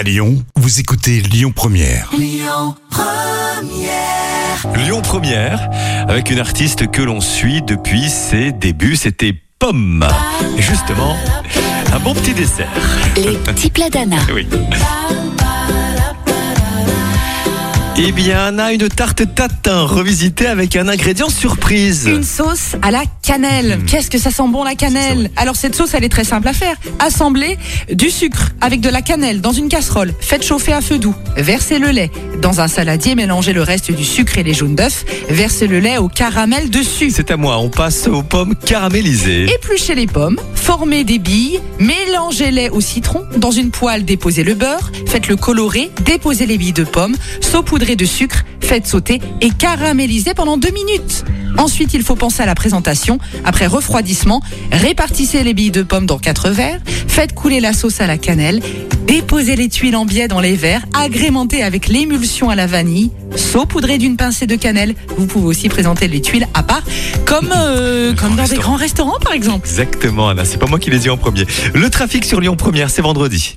À Lyon, vous écoutez Lyon Première. Lyon Première, avec une artiste que l'on suit depuis ses débuts, c'était Pomme. Et justement, un bon petit dessert. Les petits plats d'Anna. Oui. Eh bien, Anna, une tarte tatin revisitée avec un ingrédient surprise. Une sauce à la cannelle. Qu'est-ce que ça sent bon la cannelle Alors cette sauce, elle est très simple à faire. Assemblez du sucre avec de la cannelle dans une casserole. Faites chauffer à feu doux. Versez le lait dans un saladier. Mélangez le reste du sucre et les jaunes d'œufs. Versez le lait au caramel dessus. C'est à moi, on passe aux pommes caramélisées. Épluchez les pommes, formez des billes, mélangez-les au citron. Dans une poêle, déposez le beurre, faites-le colorer, déposez les billes de pommes, saupoudrez de sucre, faites sauter et caramélisez pendant deux minutes. Ensuite, il faut penser à la présentation. Après refroidissement, répartissez les billes de pommes dans quatre verres, faites couler la sauce à la cannelle, déposez les tuiles en biais dans les verres, agrémentez avec l'émulsion à la vanille, saupoudrez d'une pincée de cannelle. Vous pouvez aussi présenter les tuiles à part, comme, euh, comme dans des grands restaurants par exemple. Exactement, Anna, c'est pas moi qui les ai en premier. Le trafic sur Lyon Première, c'est vendredi.